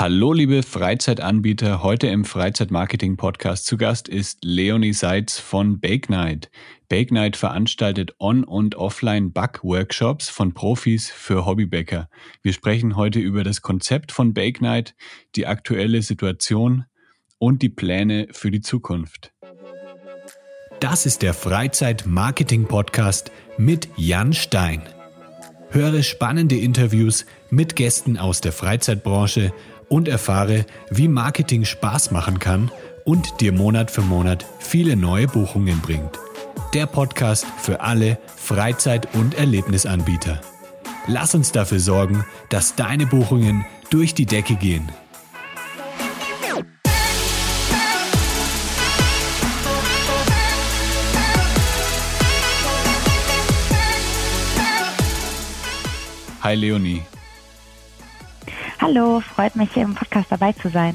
Hallo liebe Freizeitanbieter, heute im Freizeitmarketing-Podcast zu Gast ist Leonie Seitz von Bake Night. Bake Night veranstaltet On- und Offline-Back-Workshops von Profis für Hobbybäcker. Wir sprechen heute über das Konzept von Bake Night, die aktuelle Situation und die Pläne für die Zukunft. Das ist der Freizeit-Marketing-Podcast mit Jan Stein. Höre spannende Interviews mit Gästen aus der Freizeitbranche und erfahre, wie Marketing Spaß machen kann und dir Monat für Monat viele neue Buchungen bringt. Der Podcast für alle Freizeit- und Erlebnisanbieter. Lass uns dafür sorgen, dass deine Buchungen durch die Decke gehen. Hi Leonie. Hallo, freut mich, hier im Podcast dabei zu sein.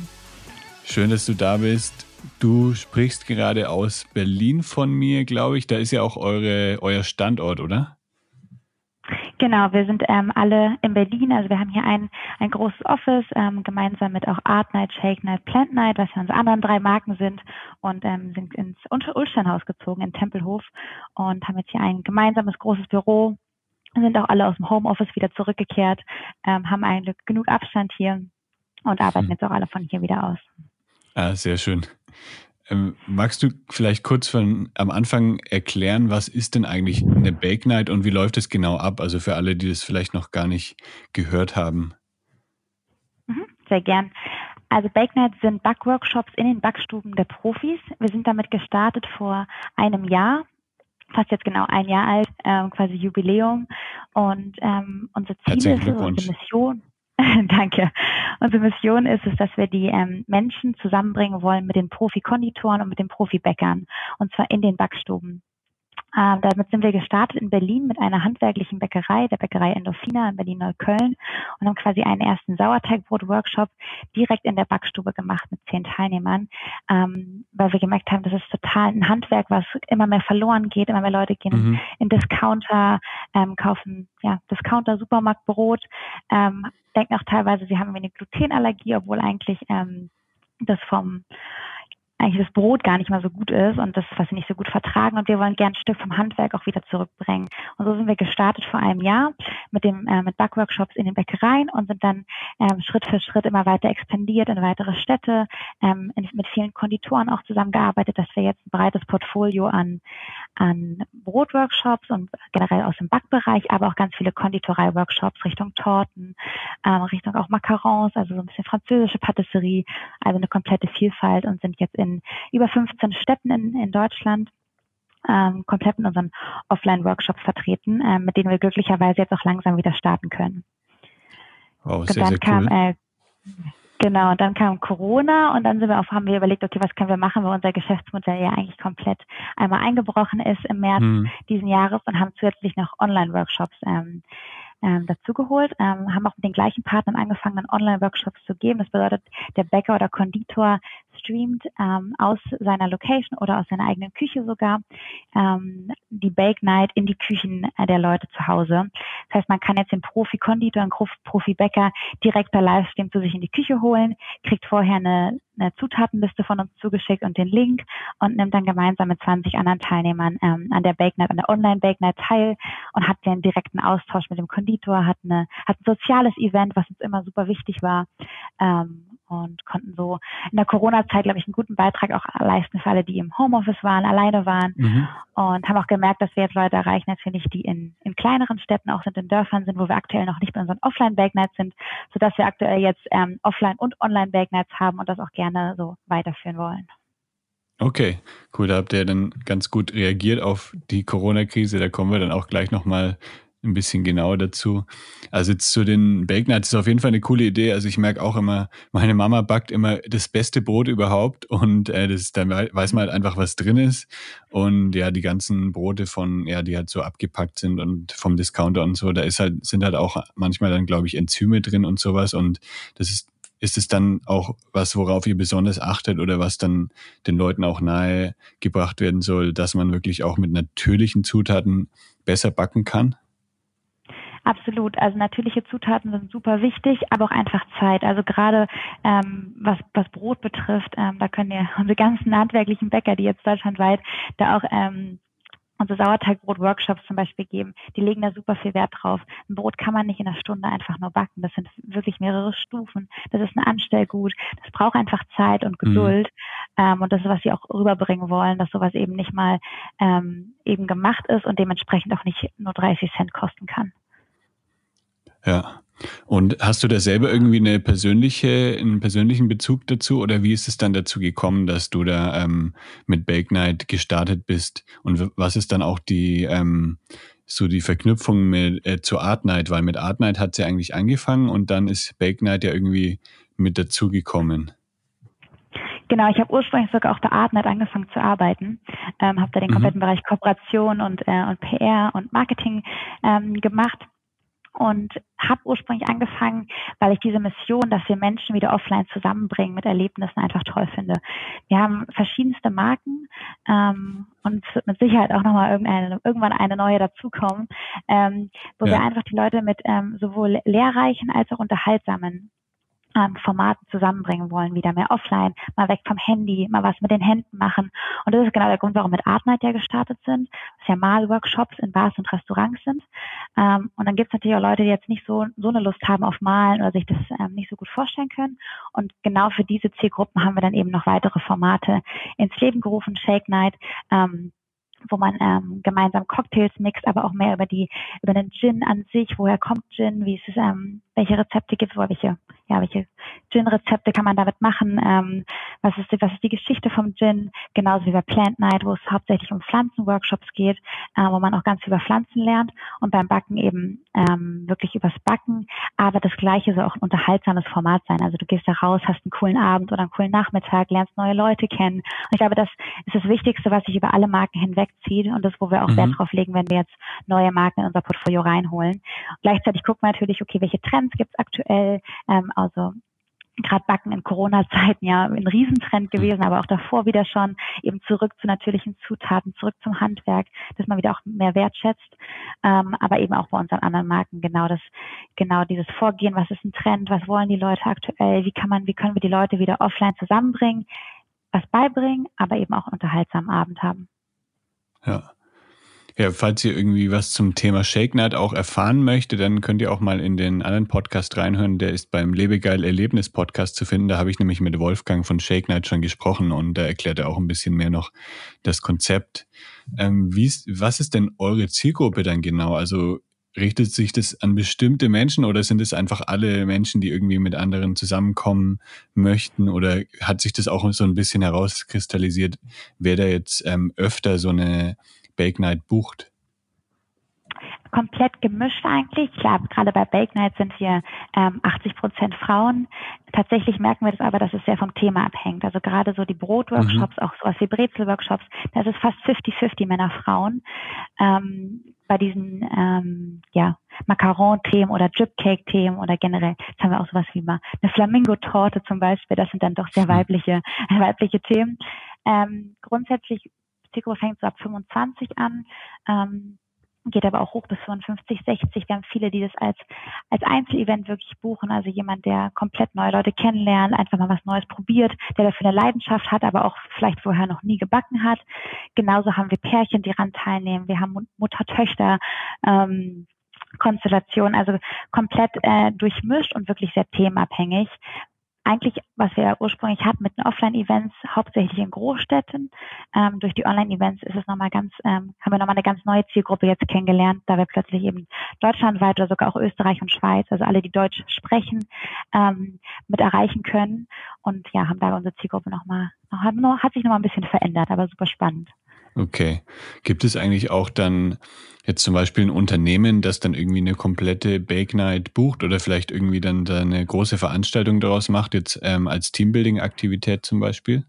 Schön, dass du da bist. Du sprichst gerade aus Berlin von mir, glaube ich. Da ist ja auch eure, euer Standort, oder? Genau, wir sind ähm, alle in Berlin. Also wir haben hier ein, ein großes Office, ähm, gemeinsam mit auch Art Night, Shake Night, Plant Night, was ja unsere anderen drei Marken sind und ähm, sind ins Ulsteinhaus gezogen, in Tempelhof und haben jetzt hier ein gemeinsames großes Büro sind auch alle aus dem Homeoffice wieder zurückgekehrt, ähm, haben eigentlich genug Abstand hier und arbeiten hm. jetzt auch alle von hier wieder aus. Ah, sehr schön. Ähm, magst du vielleicht kurz von am Anfang erklären, was ist denn eigentlich eine Bake Night und wie läuft es genau ab? Also für alle, die das vielleicht noch gar nicht gehört haben. Mhm, sehr gern. Also Bake Night sind Backworkshops in den Backstuben der Profis. Wir sind damit gestartet vor einem Jahr fast jetzt genau ein Jahr alt, ähm, quasi Jubiläum. Und ähm, unser Ziel ist unsere Mission, Danke. Unsere Mission ist es, dass wir die ähm, Menschen zusammenbringen wollen mit den Profi-Konditoren und mit den Profi-Bäckern. Und zwar in den Backstuben. Ähm, damit sind wir gestartet in Berlin mit einer handwerklichen Bäckerei, der Bäckerei Endorfina in Berlin-Neukölln und haben quasi einen ersten Sauerteigbrot-Workshop direkt in der Backstube gemacht mit zehn Teilnehmern, ähm, weil wir gemerkt haben, das ist total ein Handwerk, was immer mehr verloren geht. Immer mehr Leute gehen mhm. in Discounter, ähm, kaufen ja Discounter, Supermarktbrot, ähm, denken auch teilweise, sie haben eine Glutenallergie, obwohl eigentlich ähm, das vom eigentlich das Brot gar nicht mal so gut ist und das, was sie nicht so gut vertragen. Und wir wollen gern ein Stück vom Handwerk auch wieder zurückbringen. Und so sind wir gestartet vor einem Jahr mit dem äh, mit Backworkshops in den Bäckereien und sind dann ähm, Schritt für Schritt immer weiter expandiert in weitere Städte, ähm, in, mit vielen Konditoren auch zusammengearbeitet, dass wir jetzt ein breites Portfolio an an Brotworkshops und generell aus dem Backbereich, aber auch ganz viele Konditorei-Workshops Richtung Torten, ähm, Richtung auch Macarons, also so ein bisschen französische Patisserie, also eine komplette Vielfalt und sind jetzt in über 15 Städten in, in Deutschland ähm, komplett in unseren Offline-Workshops vertreten, äh, mit denen wir glücklicherweise jetzt auch langsam wieder starten können. Wow, sehr, sehr kam, cool. Äh, Genau, und dann kam Corona und dann sind wir auf, haben wir überlegt, okay, was können wir machen, weil unser Geschäftsmodell ja eigentlich komplett einmal eingebrochen ist im März hm. diesen Jahres und haben zusätzlich noch Online-Workshops ähm, ähm, dazugeholt, ähm, haben auch mit den gleichen Partnern angefangen, dann Online-Workshops zu geben. Das bedeutet, der Bäcker oder Konditor streamt ähm, aus seiner Location oder aus seiner eigenen Küche sogar ähm, die Bake Night in die Küchen äh, der Leute zu Hause. Das heißt, man kann jetzt den Profi-Konditor, den Profi-Bäcker direkt per Livestream zu sich in die Küche holen, kriegt vorher eine eine Zutatenliste von uns zugeschickt und den Link und nimmt dann gemeinsam mit 20 anderen Teilnehmern ähm, an der Bake Night, an der Online Bake Night teil und hat den direkten Austausch mit dem Konditor, hat eine, hat ein soziales Event, was uns immer super wichtig war. Ähm, und konnten so in der Corona-Zeit, glaube ich, einen guten Beitrag auch leisten für alle, die im Homeoffice waren, alleine waren mhm. und haben auch gemerkt, dass wir jetzt Leute erreichen, natürlich, die in, in kleineren Städten auch sind, in Dörfern sind, wo wir aktuell noch nicht bei unseren Offline-Bake-Nights sind, sodass wir aktuell jetzt ähm, Offline- und Online-Bake-Nights haben und das auch gerne so weiterführen wollen. Okay, cool. Da habt ihr dann ganz gut reagiert auf die Corona-Krise. Da kommen wir dann auch gleich nochmal ein bisschen genauer dazu. Also jetzt zu den Bake Nights ist auf jeden Fall eine coole Idee. Also ich merke auch immer, meine Mama backt immer das beste Brot überhaupt und äh, das, dann weiß man halt einfach, was drin ist. Und ja, die ganzen Brote von, ja, die halt so abgepackt sind und vom Discounter und so, da ist halt, sind halt auch manchmal dann, glaube ich, Enzyme drin und sowas. Und das ist ist es dann auch was, worauf ihr besonders achtet oder was dann den Leuten auch nahe gebracht werden soll, dass man wirklich auch mit natürlichen Zutaten besser backen kann? Absolut. Also natürliche Zutaten sind super wichtig, aber auch einfach Zeit. Also gerade ähm, was, was Brot betrifft, ähm, da können ja unsere ganzen handwerklichen Bäcker, die jetzt deutschlandweit da auch ähm, unsere Sauerteigbrot-Workshops zum Beispiel geben, die legen da super viel Wert drauf. Ein Brot kann man nicht in einer Stunde einfach nur backen. Das sind wirklich mehrere Stufen. Das ist ein Anstellgut. Das braucht einfach Zeit und mhm. Geduld. Mhm. Ähm, und das ist, was sie auch rüberbringen wollen, dass sowas eben nicht mal ähm, eben gemacht ist und dementsprechend auch nicht nur 30 Cent kosten kann. Ja. Und hast du da selber irgendwie eine persönliche, einen persönlichen Bezug dazu oder wie ist es dann dazu gekommen, dass du da ähm, mit Bake Night gestartet bist? Und was ist dann auch die ähm, so die Verknüpfung mit äh, zu Art Night? Weil mit Art Night hat sie eigentlich angefangen und dann ist Bake Night ja irgendwie mit dazugekommen. Genau, ich habe ursprünglich sogar auch bei Artnet angefangen zu arbeiten, ähm, habe da den mhm. kompletten mhm. Bereich Kooperation und, äh, und PR und Marketing ähm, gemacht und habe ursprünglich angefangen, weil ich diese Mission, dass wir Menschen wieder offline zusammenbringen mit Erlebnissen einfach toll finde. Wir haben verschiedenste Marken ähm, und es wird mit Sicherheit auch nochmal irgendwann eine neue dazukommen, ähm, wo ja. wir einfach die Leute mit ähm, sowohl lehrreichen als auch unterhaltsamen ähm, Formaten zusammenbringen wollen, wieder mehr offline, mal weg vom Handy, mal was mit den Händen machen. Und das ist genau der Grund, warum mit Art Night ja gestartet sind, was ja mal in Bars und Restaurants sind. Ähm, und dann gibt es natürlich auch Leute, die jetzt nicht so, so eine Lust haben auf Malen oder sich das ähm, nicht so gut vorstellen können. Und genau für diese Zielgruppen haben wir dann eben noch weitere Formate ins Leben gerufen, Shake Night. Ähm, wo man ähm, gemeinsam Cocktails mixt, aber auch mehr über die über den Gin an sich, woher kommt Gin, wie ist es, ähm, welche Rezepte gibt es, welche ja welche Gin-Rezepte kann man damit machen, ähm, was ist die, was ist die Geschichte vom Gin, genauso wie bei Plant Night, wo es hauptsächlich um Pflanzenworkshops geht, äh, wo man auch ganz viel über Pflanzen lernt und beim Backen eben ähm, wirklich übers Backen, aber das Gleiche soll auch ein unterhaltsames Format sein. Also du gehst da raus, hast einen coolen Abend oder einen coolen Nachmittag, lernst neue Leute kennen. Und ich glaube, das ist das Wichtigste, was sich über alle Marken hinweg zieht und das, wo wir auch mhm. Wert drauf legen, wenn wir jetzt neue Marken in unser Portfolio reinholen. Gleichzeitig gucken wir natürlich, okay, welche Trends gibt es aktuell, ähm, also gerade Backen in Corona-Zeiten ja ein Riesentrend gewesen, aber auch davor wieder schon. Eben zurück zu natürlichen Zutaten, zurück zum Handwerk, dass man wieder auch mehr wertschätzt, ähm, aber eben auch bei unseren anderen Marken genau das, genau dieses Vorgehen, was ist ein Trend, was wollen die Leute aktuell, wie kann man, wie können wir die Leute wieder offline zusammenbringen, was beibringen, aber eben auch einen unterhaltsamen Abend haben. Ja. Ja, falls ihr irgendwie was zum Thema Shake Night auch erfahren möchtet, dann könnt ihr auch mal in den anderen Podcast reinhören. Der ist beim Lebegeil Erlebnis Podcast zu finden. Da habe ich nämlich mit Wolfgang von Shake Night schon gesprochen und da erklärt er auch ein bisschen mehr noch das Konzept. Ähm, wie ist, was ist denn eure Zielgruppe dann genau? Also richtet sich das an bestimmte Menschen oder sind es einfach alle Menschen, die irgendwie mit anderen zusammenkommen möchten? Oder hat sich das auch so ein bisschen herauskristallisiert, wer da jetzt ähm, öfter so eine Bake Night bucht? komplett gemischt eigentlich. Klar, gerade bei Bake Night sind wir ähm, 80 Prozent Frauen. Tatsächlich merken wir das aber, dass es sehr vom Thema abhängt. Also gerade so die Brotworkshops, mhm. auch sowas wie Brezelworkshops, da ist es fast 50-50 Männer, Frauen. Ähm, bei diesen ähm, ja, Macaron-Themen oder Drip-Cake-Themen oder generell, jetzt haben wir auch sowas wie mal eine Flamingo-Torte zum Beispiel, das sind dann doch sehr mhm. weibliche, weibliche Themen. Ähm, grundsätzlich Zielgruppe fängt so ab 25 an, ähm, geht aber auch hoch bis 55, 60. Wir haben viele, die das als, als Einzelevent wirklich buchen. Also jemand, der komplett neue Leute kennenlernt, einfach mal was Neues probiert, der dafür eine Leidenschaft hat, aber auch vielleicht vorher noch nie gebacken hat. Genauso haben wir Pärchen, die daran teilnehmen. Wir haben Mutter-Töchter, ähm, Konstellation, also komplett äh, durchmischt und wirklich sehr themenabhängig eigentlich, was wir ursprünglich hatten mit den Offline-Events, hauptsächlich in Großstädten. Ähm, durch die Online-Events ist es nochmal ganz, ähm, haben wir nochmal eine ganz neue Zielgruppe jetzt kennengelernt, da wir plötzlich eben deutschlandweit oder sogar auch Österreich und Schweiz, also alle, die Deutsch sprechen, ähm, mit erreichen können. Und ja, haben da unsere Zielgruppe nochmal, noch, hat sich nochmal ein bisschen verändert, aber super spannend. Okay. Gibt es eigentlich auch dann jetzt zum Beispiel ein Unternehmen, das dann irgendwie eine komplette Bake Night bucht oder vielleicht irgendwie dann da eine große Veranstaltung daraus macht, jetzt ähm, als Teambuilding-Aktivität zum Beispiel?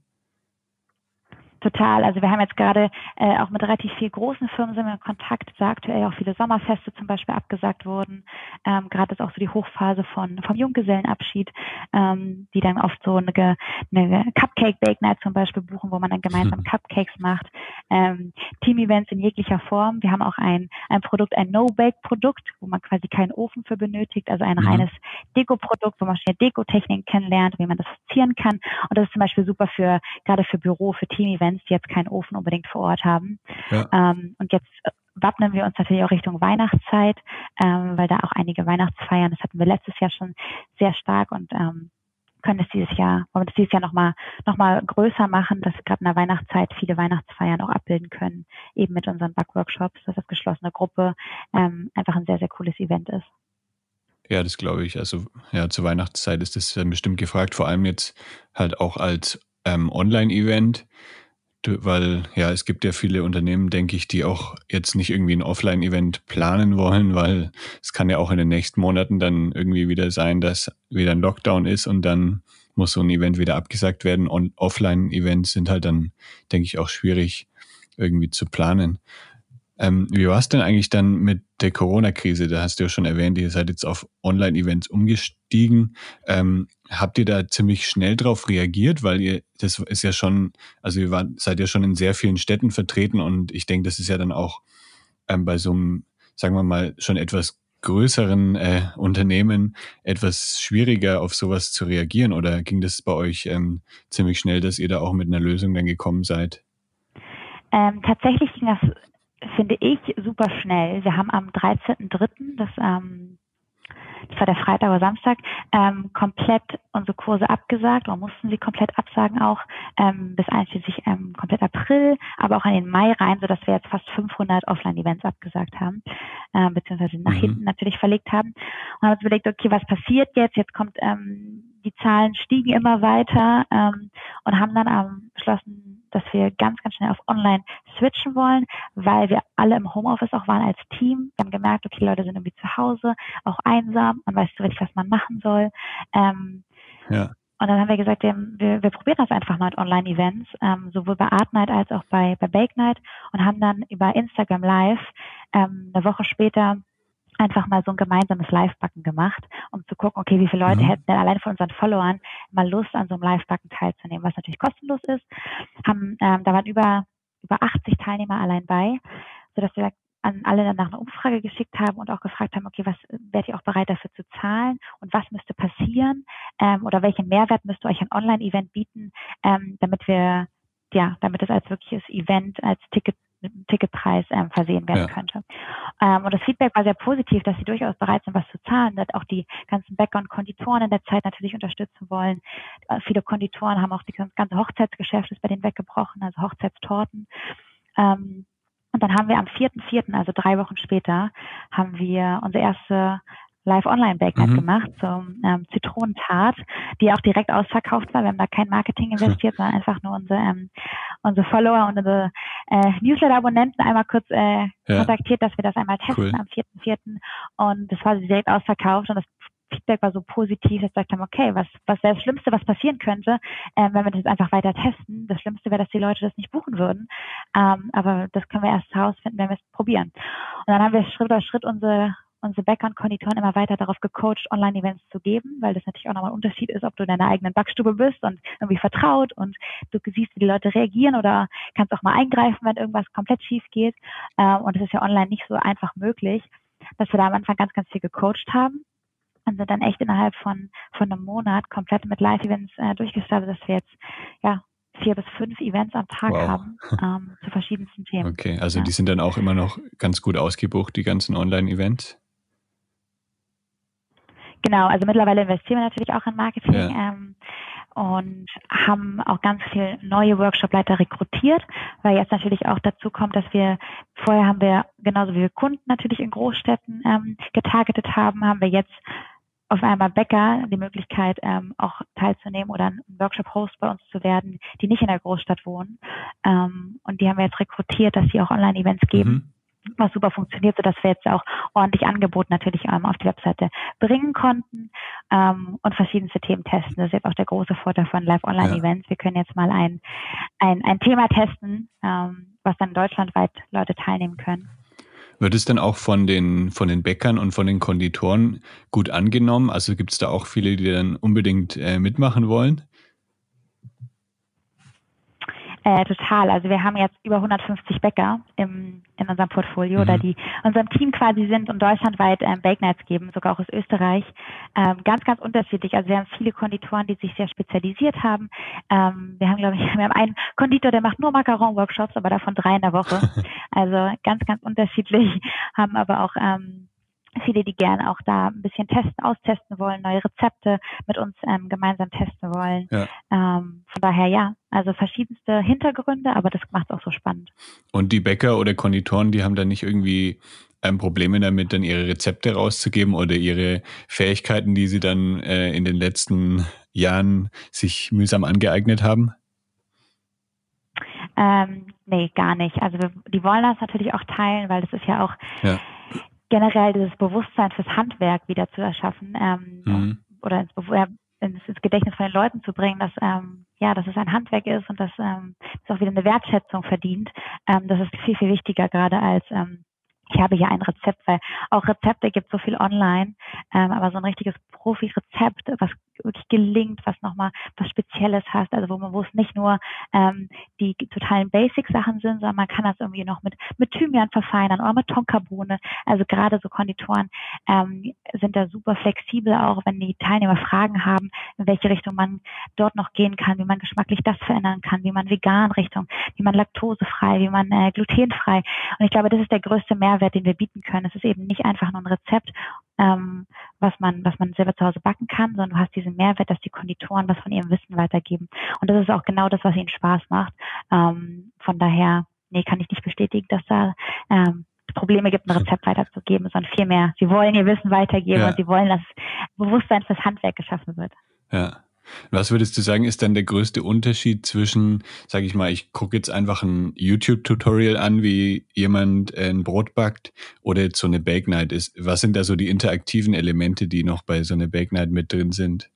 Total. Also wir haben jetzt gerade äh, auch mit relativ viel großen Firmen sind wir in Kontakt, da aktuell auch viele Sommerfeste zum Beispiel abgesagt wurden. Ähm, gerade ist auch so die Hochphase von vom Junggesellenabschied, ähm, die dann oft so eine, eine Cupcake Bake Night zum Beispiel buchen, wo man dann gemeinsam Cupcakes macht. Ähm, Team-Events in jeglicher Form. Wir haben auch ein, ein Produkt, ein No-Bake-Produkt, wo man quasi keinen Ofen für benötigt, also ein mhm. reines Deko-Produkt, wo man schnell Deko-Techniken kennenlernt, wie man das zieren kann. Und das ist zum Beispiel super für gerade für Büro, für Team-Events, die jetzt keinen Ofen unbedingt vor Ort haben. Ja. Ähm, und jetzt wappnen wir uns natürlich auch Richtung Weihnachtszeit, ähm, weil da auch einige Weihnachtsfeiern, das hatten wir letztes Jahr schon sehr stark und ähm, können es dieses Jahr, wollen wir das dieses Jahr nochmal noch mal größer machen, dass wir gerade in der Weihnachtszeit viele Weihnachtsfeiern auch abbilden können, eben mit unseren Backworkshops, dass das geschlossene Gruppe ähm, einfach ein sehr, sehr cooles Event ist. Ja, das glaube ich. Also ja, zur Weihnachtszeit ist das bestimmt gefragt, vor allem jetzt halt auch als ähm, Online-Event weil ja, es gibt ja viele Unternehmen, denke ich, die auch jetzt nicht irgendwie ein Offline-Event planen wollen, weil es kann ja auch in den nächsten Monaten dann irgendwie wieder sein, dass wieder ein Lockdown ist und dann muss so ein Event wieder abgesagt werden. Und Offline-Events sind halt dann, denke ich, auch schwierig irgendwie zu planen. Ähm, wie war es denn eigentlich dann mit der Corona-Krise? Da hast du ja schon erwähnt, ihr seid jetzt auf Online-Events umgestiegen. Ähm, habt ihr da ziemlich schnell drauf reagiert? Weil ihr, das ist ja schon, also ihr wart, seid ja schon in sehr vielen Städten vertreten und ich denke, das ist ja dann auch ähm, bei so einem, sagen wir mal, schon etwas größeren äh, Unternehmen etwas schwieriger auf sowas zu reagieren oder ging das bei euch ähm, ziemlich schnell, dass ihr da auch mit einer Lösung dann gekommen seid? Ähm, tatsächlich ging das finde ich, super schnell. Wir haben am 13.03., das, ähm, das war der Freitag oder Samstag, ähm, komplett unsere Kurse abgesagt oder mussten sie komplett absagen auch ähm, bis einschließlich ähm, komplett April, aber auch in den Mai rein, sodass wir jetzt fast 500 Offline-Events abgesagt haben, ähm, beziehungsweise nach mhm. hinten natürlich verlegt haben und haben uns überlegt, okay, was passiert jetzt? Jetzt kommt ähm, die Zahlen stiegen immer weiter ähm, und haben dann ähm, beschlossen, dass wir ganz, ganz schnell auf Online switchen wollen, weil wir alle im Homeoffice auch waren als Team. Wir haben gemerkt, okay, Leute sind irgendwie zu Hause, auch einsam, man weiß nicht richtig, was man machen soll. Ähm, ja. Und dann haben wir gesagt, wir, wir, wir probieren das einfach mal mit Online-Events, ähm, sowohl bei Art Night als auch bei, bei Bake Night und haben dann über Instagram Live ähm, eine Woche später einfach mal so ein gemeinsames Live-Backen gemacht, um zu gucken, okay, wie viele Leute mhm. hätten denn allein von unseren Followern mal Lust, an so einem Live-Backen teilzunehmen, was natürlich kostenlos ist. Haben, ähm, da waren über, über 80 Teilnehmer allein bei, sodass wir an alle danach eine Umfrage geschickt haben und auch gefragt haben, okay, was werdet ihr auch bereit dafür zu zahlen und was müsste passieren ähm, oder welchen Mehrwert müsst ihr euch ein Online-Event bieten, ähm, damit wir ja, damit es als wirkliches Event, als Ticket Ticketpreis ähm, versehen werden ja. könnte. Ähm, und das Feedback war sehr positiv, dass sie durchaus bereit sind, was zu zahlen, dass auch die ganzen Bäcker und Konditoren in der Zeit natürlich unterstützen wollen. Äh, viele Konditoren haben auch die ganze Hochzeitsgeschäft ist bei denen weggebrochen, also Hochzeitstorten. Ähm, und dann haben wir am 4.4., also drei Wochen später, haben wir unsere erste Live-Online-Bake-Night mhm. gemacht zum ähm, Zitronentart, die auch direkt ausverkauft war. Wir haben da kein Marketing investiert, sondern einfach nur unsere, ähm, unsere Follower und unsere äh, Newsletter-Abonnenten einmal kurz äh, ja. kontaktiert, dass wir das einmal testen cool. am 4.4. Und das war direkt ausverkauft und das Feedback war so positiv, dass wir gesagt haben, okay, was, was wäre das Schlimmste, was passieren könnte, ähm, wenn wir das einfach weiter testen? Das Schlimmste wäre, dass die Leute das nicht buchen würden. Ähm, aber das können wir erst herausfinden, wenn wir es probieren. Und dann haben wir Schritt für Schritt unsere unsere Bäcker und Konditoren immer weiter darauf gecoacht, Online-Events zu geben, weil das natürlich auch nochmal ein Unterschied ist, ob du in deiner eigenen Backstube bist und irgendwie vertraut und du siehst, wie die Leute reagieren oder kannst auch mal eingreifen, wenn irgendwas komplett schief geht. Ähm, und es ist ja online nicht so einfach möglich, dass wir da am Anfang ganz, ganz viel gecoacht haben und sind dann echt innerhalb von, von einem Monat komplett mit Live-Events äh, durchgestartet, dass wir jetzt ja vier bis fünf Events am Tag wow. haben ähm, zu verschiedensten Themen. Okay, also ja. die sind dann auch immer noch ganz gut ausgebucht, die ganzen Online-Events? Genau, also mittlerweile investieren wir natürlich auch in Marketing ja. ähm, und haben auch ganz viel neue Workshopleiter rekrutiert, weil jetzt natürlich auch dazu kommt, dass wir vorher haben wir genauso wie wir Kunden natürlich in Großstädten ähm, getargetet haben, haben wir jetzt auf einmal Bäcker die Möglichkeit, ähm, auch teilzunehmen oder ein Workshop-Host bei uns zu werden, die nicht in der Großstadt wohnen. Ähm, und die haben wir jetzt rekrutiert, dass sie auch Online-Events geben. Mhm was super funktioniert, sodass wir jetzt auch ordentlich Angebot natürlich ähm, auf die Webseite bringen konnten ähm, und verschiedenste Themen testen. Das ist jetzt auch der große Vorteil von Live-Online-Events. Ja. Wir können jetzt mal ein, ein, ein Thema testen, ähm, was dann deutschlandweit Leute teilnehmen können. Wird es dann auch von den, von den Bäckern und von den Konditoren gut angenommen? Also gibt es da auch viele, die dann unbedingt äh, mitmachen wollen? Äh, total. Also wir haben jetzt über 150 Bäcker im, in unserem Portfolio, mhm. oder die unserem Team quasi sind und deutschlandweit ähm, Bake Nights geben, sogar auch aus Österreich. Ähm, ganz, ganz unterschiedlich. Also wir haben viele Konditoren, die sich sehr spezialisiert haben. Ähm, wir haben, glaube ich, wir haben einen Konditor, der macht nur Macaron-Workshops, aber davon drei in der Woche. also ganz, ganz unterschiedlich, haben aber auch ähm, viele, die gerne auch da ein bisschen testen, austesten wollen, neue Rezepte mit uns ähm, gemeinsam testen wollen. Ja. Ähm, von daher ja, also verschiedenste Hintergründe, aber das macht es auch so spannend. Und die Bäcker oder Konditoren, die haben da nicht irgendwie ähm, Probleme damit, dann ihre Rezepte rauszugeben oder ihre Fähigkeiten, die sie dann äh, in den letzten Jahren sich mühsam angeeignet haben? Ähm, nee, gar nicht. Also die wollen das natürlich auch teilen, weil das ist ja auch ja generell dieses Bewusstsein fürs Handwerk wieder zu erschaffen ähm, mhm. oder ins, ins, ins, Gedächtnis von den Leuten zu bringen, dass ähm, ja, dass es ein Handwerk ist und dass ähm, es auch wieder eine Wertschätzung verdient. Ähm, das ist viel viel wichtiger gerade als ähm, ich habe hier ein Rezept, weil auch Rezepte gibt so viel online, ähm, aber so ein richtiges Profi-Rezept, was wirklich gelingt, was nochmal was Spezielles hast, also wo man, wo es nicht nur ähm, die totalen Basic-Sachen sind, sondern man kann das irgendwie noch mit, mit Thymian verfeinern oder mit Tonkabohne. Also gerade so Konditoren ähm, sind da super flexibel, auch wenn die Teilnehmer Fragen haben, in welche Richtung man dort noch gehen kann, wie man geschmacklich das verändern kann, wie man vegan Richtung, wie man laktosefrei, wie man äh, glutenfrei. Und ich glaube, das ist der größte Mehrwert, den wir bieten können. Es ist eben nicht einfach nur ein Rezept, ähm, was man, was man selber zu Hause backen kann, sondern du hast diesen Mehrwert, dass die Konditoren was von ihrem Wissen weitergeben. Und das ist auch genau das, was ihnen Spaß macht. Ähm, von daher, nee, kann ich nicht bestätigen, dass da ähm, Probleme gibt, ein Rezept weiterzugeben, sondern vielmehr, sie wollen ihr Wissen weitergeben ja. und sie wollen, dass Bewusstsein fürs Handwerk geschaffen wird. Ja. Was würdest du sagen, ist dann der größte Unterschied zwischen, sage ich mal, ich gucke jetzt einfach ein YouTube-Tutorial an, wie jemand ein Brot backt oder jetzt so eine Bake Night ist? Was sind da so die interaktiven Elemente, die noch bei so einer Bake Night mit drin sind?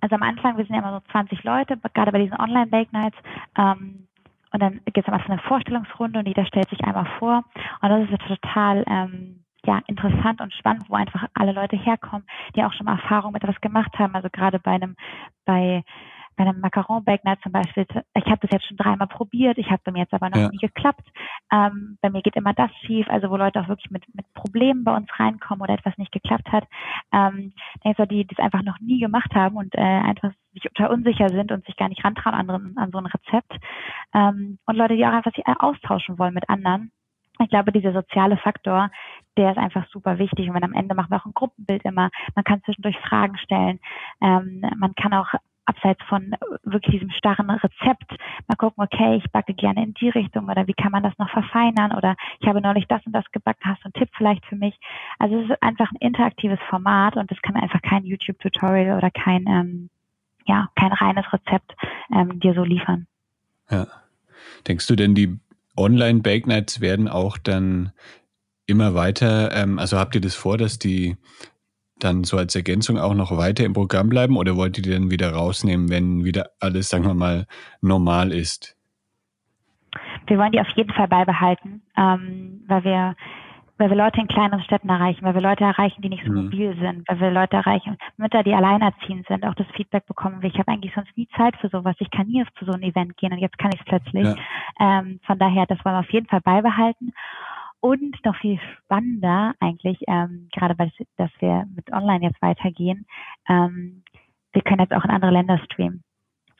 Also am Anfang, wir sind ja immer so 20 Leute, gerade bei diesen Online-Bake Nights. Ähm, und dann gibt es einfach eine Vorstellungsrunde und jeder stellt sich einmal vor. Und das ist total ähm, ja, interessant und spannend, wo einfach alle Leute herkommen, die auch schon mal Erfahrung mit etwas gemacht haben. Also gerade bei einem, bei, bei einem Macaron Bake Night zum Beispiel, ich habe das jetzt schon dreimal probiert, ich habe bei mir jetzt aber noch ja. nie geklappt. Ähm, bei mir geht immer das schief, also wo Leute auch wirklich mit, mit Problemen bei uns reinkommen oder etwas nicht geklappt hat. Ähm, denke die, es einfach noch nie gemacht haben und äh, einfach sich total unsicher sind und sich gar nicht rantrauen an, an so ein Rezept. Ähm, und Leute, die auch einfach sich austauschen wollen mit anderen ich glaube, dieser soziale Faktor, der ist einfach super wichtig. Und wenn am Ende machen wir auch ein Gruppenbild immer. Man kann zwischendurch Fragen stellen. Ähm, man kann auch abseits von wirklich diesem starren Rezept mal gucken, okay, ich backe gerne in die Richtung oder wie kann man das noch verfeinern oder ich habe neulich das und das gebacken, hast du einen Tipp vielleicht für mich? Also es ist einfach ein interaktives Format und es kann einfach kein YouTube-Tutorial oder kein, ähm, ja, kein reines Rezept ähm, dir so liefern. Ja. Denkst du denn, die Online-Bake Nights werden auch dann immer weiter, ähm, also habt ihr das vor, dass die dann so als Ergänzung auch noch weiter im Programm bleiben oder wollt ihr die dann wieder rausnehmen, wenn wieder alles, sagen wir mal, normal ist? Wir wollen die auf jeden Fall beibehalten, ähm, weil wir weil wir Leute in kleineren Städten erreichen, weil wir Leute erreichen, die nicht so mhm. mobil sind, weil wir Leute erreichen, Mütter, die alleinerziehend sind, auch das Feedback bekommen wir. Ich habe eigentlich sonst nie Zeit für sowas. Ich kann nie zu so einem Event gehen und jetzt kann ich es plötzlich. Ja. Ähm, von daher, das wollen wir auf jeden Fall beibehalten. Und noch viel spannender eigentlich, ähm, gerade weil dass wir mit Online jetzt weitergehen, ähm, wir können jetzt auch in andere Länder streamen.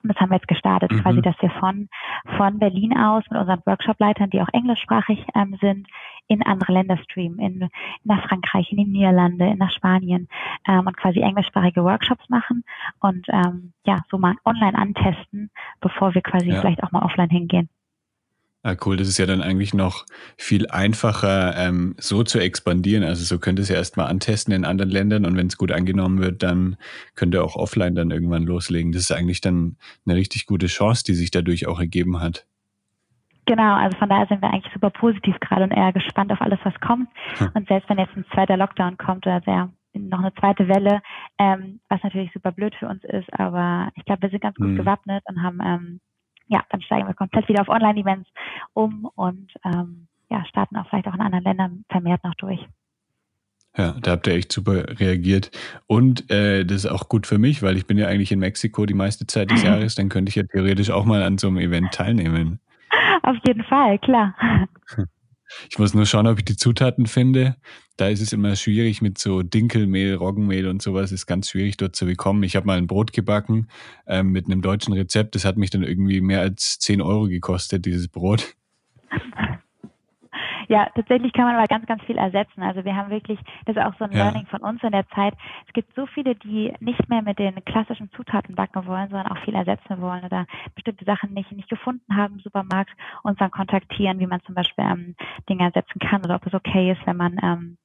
Und das haben wir jetzt gestartet, mhm. quasi, dass wir von, von Berlin aus mit unseren Workshop-Leitern, die auch englischsprachig ähm, sind, in andere Länder streamen, in, nach Frankreich, in die Niederlande, in nach Spanien ähm, und quasi englischsprachige Workshops machen und ähm, ja, so mal online antesten, bevor wir quasi ja. vielleicht auch mal offline hingehen. Ah, cool, das ist ja dann eigentlich noch viel einfacher, ähm, so zu expandieren. Also so könnt ihr es ja erstmal antesten in anderen Ländern und wenn es gut angenommen wird, dann könnt ihr auch offline dann irgendwann loslegen. Das ist eigentlich dann eine richtig gute Chance, die sich dadurch auch ergeben hat. Genau, also von daher sind wir eigentlich super positiv gerade und eher gespannt auf alles, was kommt. Hm. Und selbst wenn jetzt ein zweiter Lockdown kommt oder sehr noch eine zweite Welle, ähm, was natürlich super blöd für uns ist, aber ich glaube, wir sind ganz gut mhm. gewappnet und haben, ähm, ja, dann steigen wir komplett wieder auf Online-Events um und ähm, ja, starten auch vielleicht auch in anderen Ländern vermehrt noch durch. Ja, da habt ihr echt super reagiert. Und äh, das ist auch gut für mich, weil ich bin ja eigentlich in Mexiko die meiste Zeit des Jahres, dann könnte ich ja theoretisch auch mal an so einem Event teilnehmen. Auf jeden Fall, klar. Ich muss nur schauen, ob ich die Zutaten finde. Da ist es immer schwierig mit so Dinkelmehl, Roggenmehl und sowas. Ist ganz schwierig dort zu bekommen. Ich habe mal ein Brot gebacken ähm, mit einem deutschen Rezept. Das hat mich dann irgendwie mehr als 10 Euro gekostet, dieses Brot. Ja, tatsächlich kann man aber ganz, ganz viel ersetzen. Also wir haben wirklich, das ist auch so ein ja. Learning von uns in der Zeit. Es gibt so viele, die nicht mehr mit den klassischen Zutaten backen wollen, sondern auch viel ersetzen wollen oder bestimmte Sachen nicht, nicht gefunden haben im Supermarkt, uns dann kontaktieren, wie man zum Beispiel ähm, Dinge ersetzen kann oder ob es okay ist, wenn man ähm,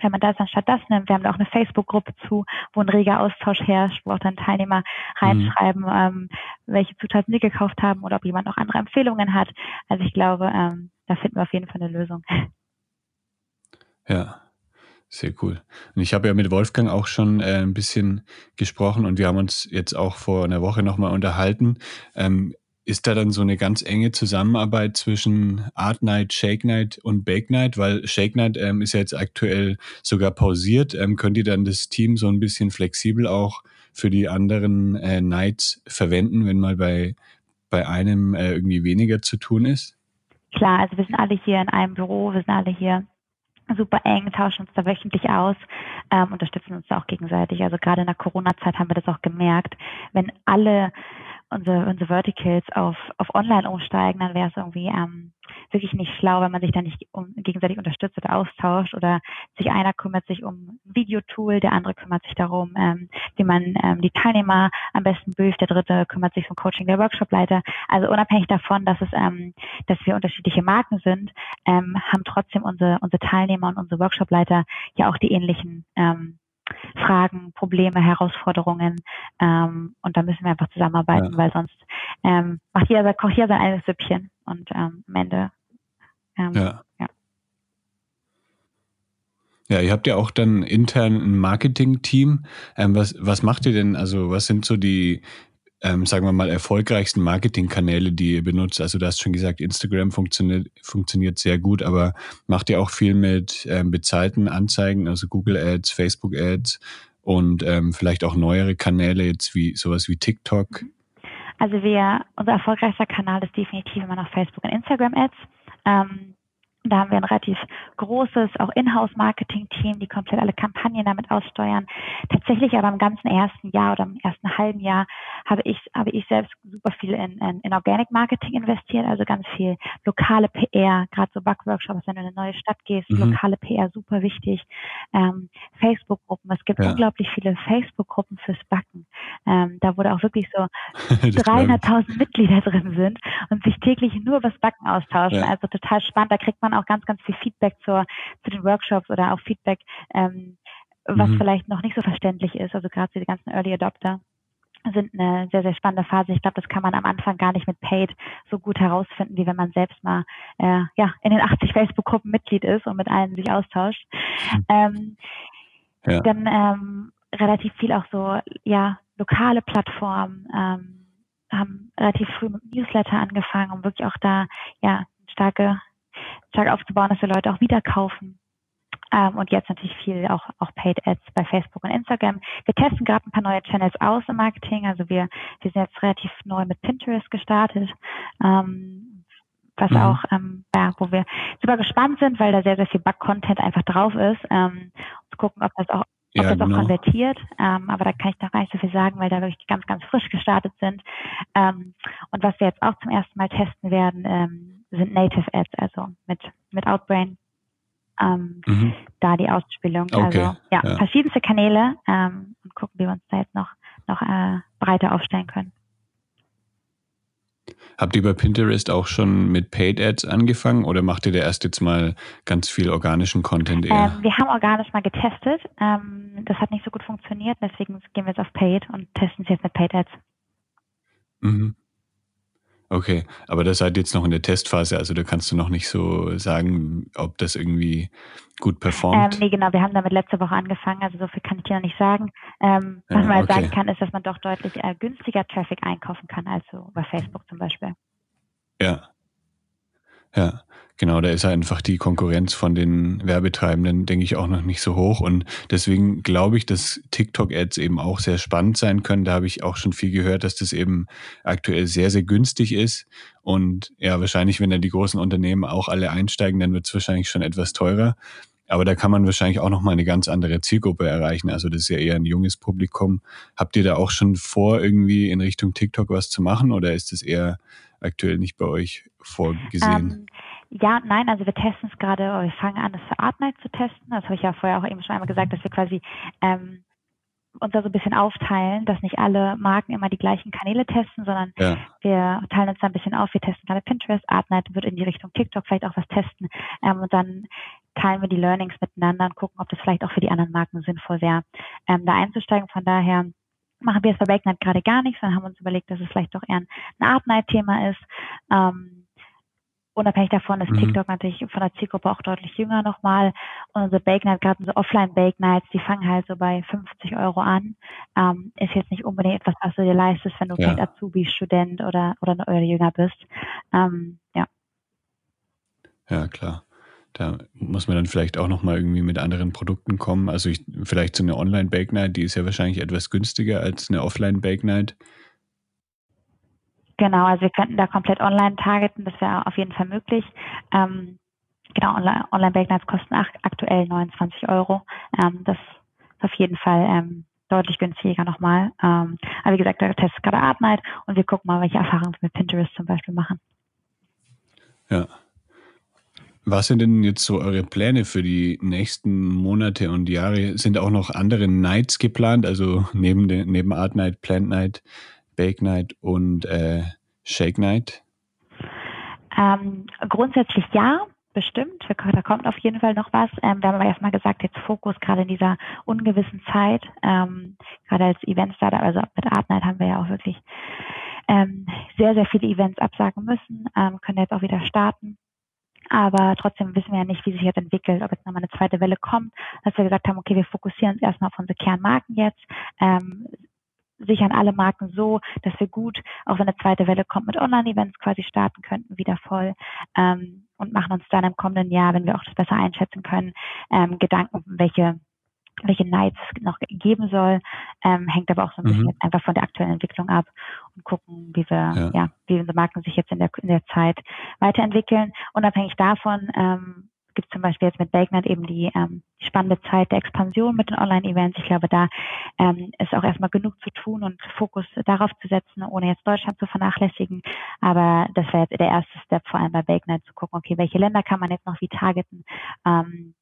wenn man das anstatt das nimmt, wir haben da auch eine Facebook-Gruppe zu, wo ein reger Austausch herrscht, wo auch dann Teilnehmer reinschreiben, mhm. ähm, welche Zutaten sie gekauft haben oder ob jemand noch andere Empfehlungen hat. Also ich glaube, ähm, da finden wir auf jeden Fall eine Lösung. Ja, sehr cool. Und ich habe ja mit Wolfgang auch schon äh, ein bisschen gesprochen und wir haben uns jetzt auch vor einer Woche nochmal unterhalten. Ähm, ist da dann so eine ganz enge Zusammenarbeit zwischen Art Night, Shake Night und Bake Night? Weil Shake Night ähm, ist ja jetzt aktuell sogar pausiert. Ähm, könnt ihr dann das Team so ein bisschen flexibel auch für die anderen äh, Nights verwenden, wenn mal bei, bei einem äh, irgendwie weniger zu tun ist? Klar, also wir sind alle hier in einem Büro, wir sind alle hier super eng, tauschen uns da wöchentlich aus, ähm, unterstützen uns da auch gegenseitig. Also gerade in der Corona-Zeit haben wir das auch gemerkt. Wenn alle unsere, unsere Verticals auf, auf online umsteigen, dann wäre es irgendwie ähm, wirklich nicht schlau, wenn man sich dann nicht um, gegenseitig unterstützt oder austauscht oder sich einer kümmert sich um ein Videotool, der andere kümmert sich darum, ähm, wie man ähm, die Teilnehmer am besten brieft, der dritte kümmert sich um Coaching der Workshopleiter. Also unabhängig davon, dass es, ähm, dass wir unterschiedliche Marken sind, ähm, haben trotzdem unsere, unsere Teilnehmer und unsere Workshopleiter ja auch die ähnlichen ähm, Fragen, Probleme, Herausforderungen. Ähm, und da müssen wir einfach zusammenarbeiten, ja. weil sonst ähm, macht jeder, kocht jeder sein eigenes Süppchen und ähm, am Ende. Ähm, ja. ja. Ja, ihr habt ja auch dann intern ein Marketing-Team. Ähm, was, was macht ihr denn? Also, was sind so die, ähm, sagen wir mal, erfolgreichsten Marketingkanäle, die ihr benutzt? Also du hast schon gesagt, Instagram funktioniert, funktioniert sehr gut, aber macht ihr auch viel mit ähm, bezahlten Anzeigen, also Google Ads, Facebook Ads und ähm, vielleicht auch neuere Kanäle jetzt wie sowas wie TikTok? Also wir, unser erfolgreichster Kanal ist definitiv immer noch Facebook und Instagram Ads. Ähm, da haben wir ein relativ großes, auch Inhouse-Marketing-Team, die komplett alle Kampagnen damit aussteuern. Tatsächlich aber im ganzen ersten Jahr oder im ersten halben Jahr habe ich, habe ich selbst super viel in, in, in Organic Marketing investiert, also ganz viel lokale PR, gerade so Backworkshops, wenn du in eine neue Stadt gehst, mhm. lokale PR super wichtig. Ähm, Facebook-Gruppen, es gibt ja. unglaublich viele Facebook-Gruppen fürs Backen, ähm, da wurde auch wirklich so 300.000 Mitglieder drin sind und sich täglich nur über das Backen austauschen. Ja. Also total spannend, da kriegt man auch ganz, ganz viel Feedback zur, zu den Workshops oder auch Feedback, ähm, was mhm. vielleicht noch nicht so verständlich ist. Also gerade die ganzen Early Adopter sind eine sehr, sehr spannende Phase. Ich glaube, das kann man am Anfang gar nicht mit Paid so gut herausfinden, wie wenn man selbst mal äh, ja, in den 80 Facebook-Gruppen Mitglied ist und mit allen sich austauscht. Mhm. Ähm, ja. Dann ähm, relativ viel auch so, ja, lokale Plattformen ähm, haben relativ früh mit Newsletter angefangen, um wirklich auch da ja starke stark aufzubauen, dass wir Leute auch wieder kaufen. Ähm, und jetzt natürlich viel auch, auch Paid Ads bei Facebook und Instagram. Wir testen gerade ein paar neue Channels aus im Marketing. Also wir, wir sind jetzt relativ neu mit Pinterest gestartet. Ähm, was mhm. auch, ähm, ja, wo wir super gespannt sind, weil da sehr, sehr viel Bug-Content einfach drauf ist. Ähm, zu gucken, ob das auch ob ja, das genau. auch konvertiert. Ähm, aber da kann ich noch gar nicht so viel sagen, weil da wirklich ganz, ganz frisch gestartet sind. Ähm, und was wir jetzt auch zum ersten Mal testen werden, ähm, sind Native Ads, also mit, mit Outbrain. Ähm, mhm. Da die Ausspielung. Okay. Also ja, ja, verschiedenste Kanäle ähm, und gucken, wie wir uns da jetzt noch, noch äh, breiter aufstellen können. Habt ihr bei Pinterest auch schon mit Paid Ads angefangen oder macht ihr da erst jetzt mal ganz viel organischen Content eher? Ähm, wir haben organisch mal getestet. Ähm, das hat nicht so gut funktioniert, deswegen gehen wir jetzt auf Paid und testen es jetzt mit Paid Ads. Mhm. Okay, aber das seid jetzt noch in der Testphase, also da kannst du noch nicht so sagen, ob das irgendwie gut performt. Ähm, nee, genau, wir haben damit letzte Woche angefangen, also so viel kann ich dir noch nicht sagen. Ähm, was ja, man okay. sagen kann, ist, dass man doch deutlich äh, günstiger Traffic einkaufen kann, als so bei Facebook zum Beispiel. Ja. Ja. Genau, da ist einfach die Konkurrenz von den Werbetreibenden, denke ich, auch noch nicht so hoch. Und deswegen glaube ich, dass TikTok-Ads eben auch sehr spannend sein können. Da habe ich auch schon viel gehört, dass das eben aktuell sehr, sehr günstig ist. Und ja, wahrscheinlich, wenn da die großen Unternehmen auch alle einsteigen, dann wird es wahrscheinlich schon etwas teurer. Aber da kann man wahrscheinlich auch nochmal eine ganz andere Zielgruppe erreichen. Also das ist ja eher ein junges Publikum. Habt ihr da auch schon vor, irgendwie in Richtung TikTok was zu machen oder ist das eher aktuell nicht bei euch vorgesehen? Ähm, ja, nein, also wir testen es gerade, wir fangen an, das für Artnight zu testen. Das habe ich ja vorher auch eben schon einmal gesagt, dass wir quasi ähm, uns da so ein bisschen aufteilen, dass nicht alle Marken immer die gleichen Kanäle testen, sondern ja. wir teilen uns da ein bisschen auf. Wir testen gerade Pinterest, Artnight wird in die Richtung TikTok vielleicht auch was testen ähm, und dann teilen wir die Learnings miteinander und gucken, ob das vielleicht auch für die anderen Marken sinnvoll wäre, ähm, da einzusteigen. Von daher machen wir es bei Backnight gerade gar nichts, dann haben wir uns überlegt, dass es vielleicht doch eher ein, ein Artnight-Thema ist. Ähm, Unabhängig davon ist mhm. TikTok natürlich von der Zielgruppe auch deutlich jünger nochmal. Und unsere Bake Night, gerade unsere Offline Bake Nights, die fangen halt so bei 50 Euro an. Ähm, ist jetzt nicht unbedingt etwas, was du dir leistest, wenn du ja. vielleicht Azubi, Student oder, oder, oder jünger bist. Ähm, ja. Ja, klar. Da muss man dann vielleicht auch nochmal irgendwie mit anderen Produkten kommen. Also ich, vielleicht so eine Online-Bake Night, die ist ja wahrscheinlich etwas günstiger als eine Offline-Bake Night. Genau, also wir könnten da komplett online targeten, das wäre auf jeden Fall möglich. Ähm, genau, Online-Bake-Nights kosten aktuell 29 Euro. Ähm, das ist auf jeden Fall ähm, deutlich günstiger nochmal. Ähm, aber wie gesagt, der Test ist gerade Art Night und wir gucken mal, welche Erfahrungen wir mit Pinterest zum Beispiel machen. Ja. Was sind denn jetzt so eure Pläne für die nächsten Monate und Jahre? Sind auch noch andere Nights geplant, also neben, neben Art Night, Plant Night? Bake Night und äh, Shake Night? Ähm, grundsätzlich ja, bestimmt. Da kommt auf jeden Fall noch was. Ähm, wir haben aber erstmal gesagt, jetzt Fokus gerade in dieser ungewissen Zeit, ähm, gerade als Event-Startup, also mit Art Night haben wir ja auch wirklich ähm, sehr, sehr viele Events absagen müssen, ähm, können jetzt auch wieder starten. Aber trotzdem wissen wir ja nicht, wie sich jetzt entwickelt, ob jetzt nochmal eine zweite Welle kommt, dass wir gesagt haben, okay, wir fokussieren uns erstmal auf unsere Kernmarken jetzt, ähm, sichern alle Marken so, dass wir gut, auch wenn eine zweite Welle kommt, mit Online-Events quasi starten könnten, wieder voll ähm, und machen uns dann im kommenden Jahr, wenn wir auch das besser einschätzen können, ähm, Gedanken, welche welche Nights noch geben soll, ähm, hängt aber auch so ein bisschen mhm. einfach von der aktuellen Entwicklung ab und gucken, wie wir, ja, ja wie unsere Marken sich jetzt in der, in der Zeit weiterentwickeln. Unabhängig davon ähm, gibt zum Beispiel jetzt mit BakeNet eben die, ähm, spannende Zeit der Expansion mit den Online-Events. Ich glaube, da ähm, ist auch erstmal genug zu tun und Fokus darauf zu setzen, ohne jetzt Deutschland zu vernachlässigen. Aber das wäre jetzt der erste Step, vor allem bei BakeNet, zu gucken, okay, welche Länder kann man jetzt noch wie targeten? Ähm,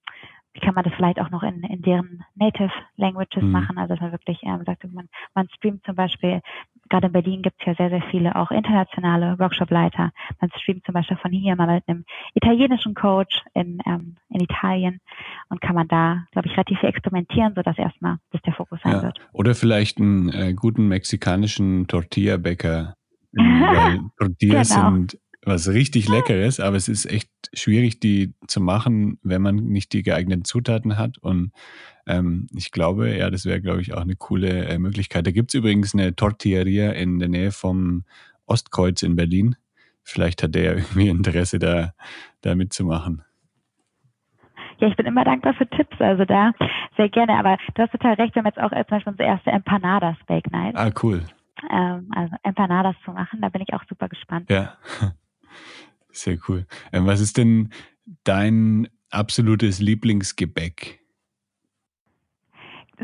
wie kann man das vielleicht auch noch in, in deren Native Languages mhm. machen? Also dass man wirklich ähm, sagt, man, man streamt zum Beispiel, gerade in Berlin gibt es ja sehr, sehr viele auch internationale Workshop-Leiter. Man streamt zum Beispiel von hier mal mit einem italienischen Coach in, ähm, in Italien und kann man da, glaube ich, relativ viel experimentieren, sodass erstmal das der Fokus sein ja. wird. Oder vielleicht einen äh, guten mexikanischen Tortilla-Bäcker. Weil Tortillas genau. sind was richtig Leckeres, aber es ist echt schwierig, die zu machen, wenn man nicht die geeigneten Zutaten hat. Und ähm, ich glaube, ja, das wäre, glaube ich, auch eine coole äh, Möglichkeit. Da gibt es übrigens eine Tortilleria in der Nähe vom Ostkreuz in Berlin. Vielleicht hat der ja irgendwie Interesse, da, da mitzumachen. Ja, ich bin immer dankbar für Tipps, also da sehr gerne. Aber du hast total recht, wir haben jetzt auch zum Beispiel unsere erste Empanadas Bake Night. Ah, cool. Ähm, also Empanadas zu machen, da bin ich auch super gespannt. Ja. Sehr cool. Ähm, was ist denn dein absolutes Lieblingsgebäck?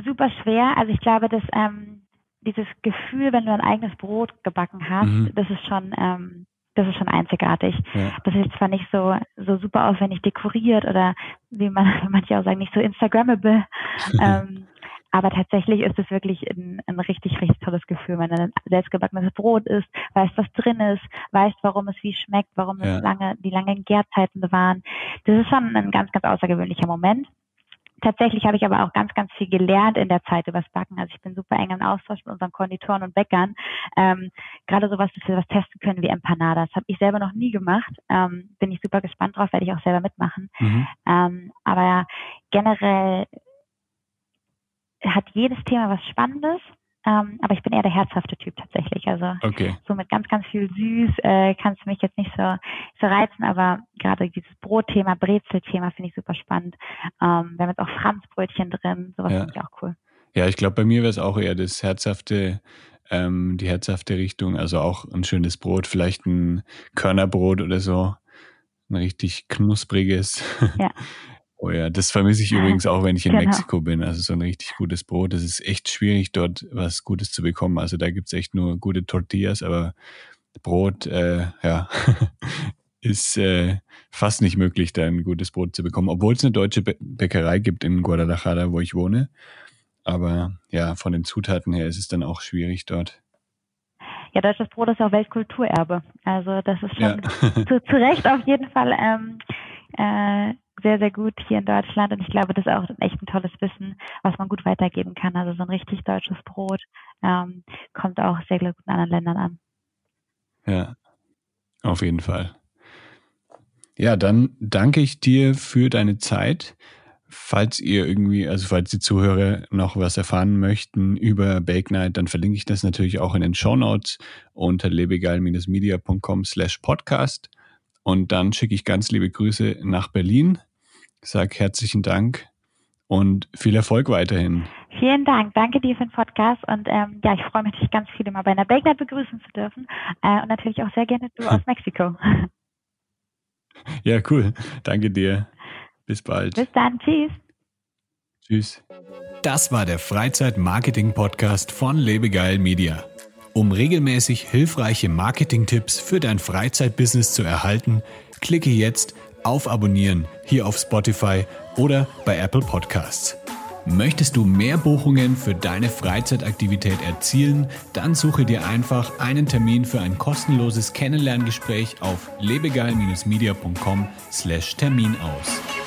Super schwer. Also ich glaube, dass ähm, dieses Gefühl, wenn du ein eigenes Brot gebacken hast, mhm. das ist schon, ähm, das ist schon einzigartig. Ja. Das ist zwar nicht so, so super aufwendig dekoriert oder wie man manche auch sagen, nicht so Instagrammable. ähm, aber tatsächlich ist es wirklich ein, ein richtig, richtig tolles Gefühl, wenn ein selbstgebackenes Brot ist, weißt, was drin ist, weißt, warum es wie schmeckt, warum ja. es lange, die langen Gärzeiten waren. Das ist schon ein ganz, ganz außergewöhnlicher Moment. tatsächlich habe ich aber auch ganz, ganz viel gelernt in der Zeit übers Backen. Also ich bin super eng im Austausch mit unseren Konditoren und Bäckern. Ähm, gerade sowas, dass wir was testen können wie Empanadas. Habe ich selber noch nie gemacht. Ähm, bin ich super gespannt drauf, werde ich auch selber mitmachen. Mhm. Ähm, aber generell hat jedes Thema was Spannendes. Ähm, aber ich bin eher der herzhafte Typ tatsächlich. Also okay. so mit ganz, ganz viel süß äh, kannst du mich jetzt nicht so, so reizen, aber gerade dieses Brotthema, Brezelthema finde ich super spannend. Ähm, wir haben jetzt auch Franzbrötchen drin, sowas ja. finde ich auch cool. Ja, ich glaube, bei mir wäre es auch eher das herzhafte, ähm, die herzhafte Richtung, also auch ein schönes Brot, vielleicht ein Körnerbrot oder so, ein richtig knuspriges. Ja. Oh ja, das vermisse ich übrigens auch, wenn ich in genau. Mexiko bin. Also so ein richtig gutes Brot. Das ist echt schwierig, dort was Gutes zu bekommen. Also da gibt's echt nur gute Tortillas, aber Brot, äh, ja, ist äh, fast nicht möglich, da ein gutes Brot zu bekommen. Obwohl es eine deutsche Bäckerei gibt in Guadalajara, wo ich wohne. Aber ja, von den Zutaten her ist es dann auch schwierig dort. Ja, deutsches Brot ist auch Weltkulturerbe. Also das ist schon ja. zu, zu Recht auf jeden Fall ähm, äh, sehr, sehr gut hier in Deutschland und ich glaube, das ist auch echt ein tolles Wissen, was man gut weitergeben kann. Also so ein richtig deutsches Brot ähm, kommt auch sehr gut in anderen Ländern an. Ja, auf jeden Fall. Ja, dann danke ich dir für deine Zeit. Falls ihr irgendwie, also falls die Zuhörer noch was erfahren möchten über Bake Night, dann verlinke ich das natürlich auch in den Show Notes unter lebegeil-media.com slash podcast. Und dann schicke ich ganz liebe Grüße nach Berlin. Sag herzlichen Dank und viel Erfolg weiterhin. Vielen Dank. Danke dir für den Podcast. Und ähm, ja, ich freue mich natürlich ganz viele mal bei einer Bake Night begrüßen zu dürfen. Äh, und natürlich auch sehr gerne du aus Mexiko. ja, cool. Danke dir. Bis bald. Bis dann. Tschüss. Tschüss. Das war der Freizeit-Marketing-Podcast von Lebegeil Media. Um regelmäßig hilfreiche Marketing-Tipps für dein Freizeitbusiness zu erhalten, klicke jetzt auf Abonnieren hier auf Spotify oder bei Apple Podcasts. Möchtest du mehr Buchungen für deine Freizeitaktivität erzielen? Dann suche dir einfach einen Termin für ein kostenloses Kennenlerngespräch auf lebegeil-media.com/termin aus.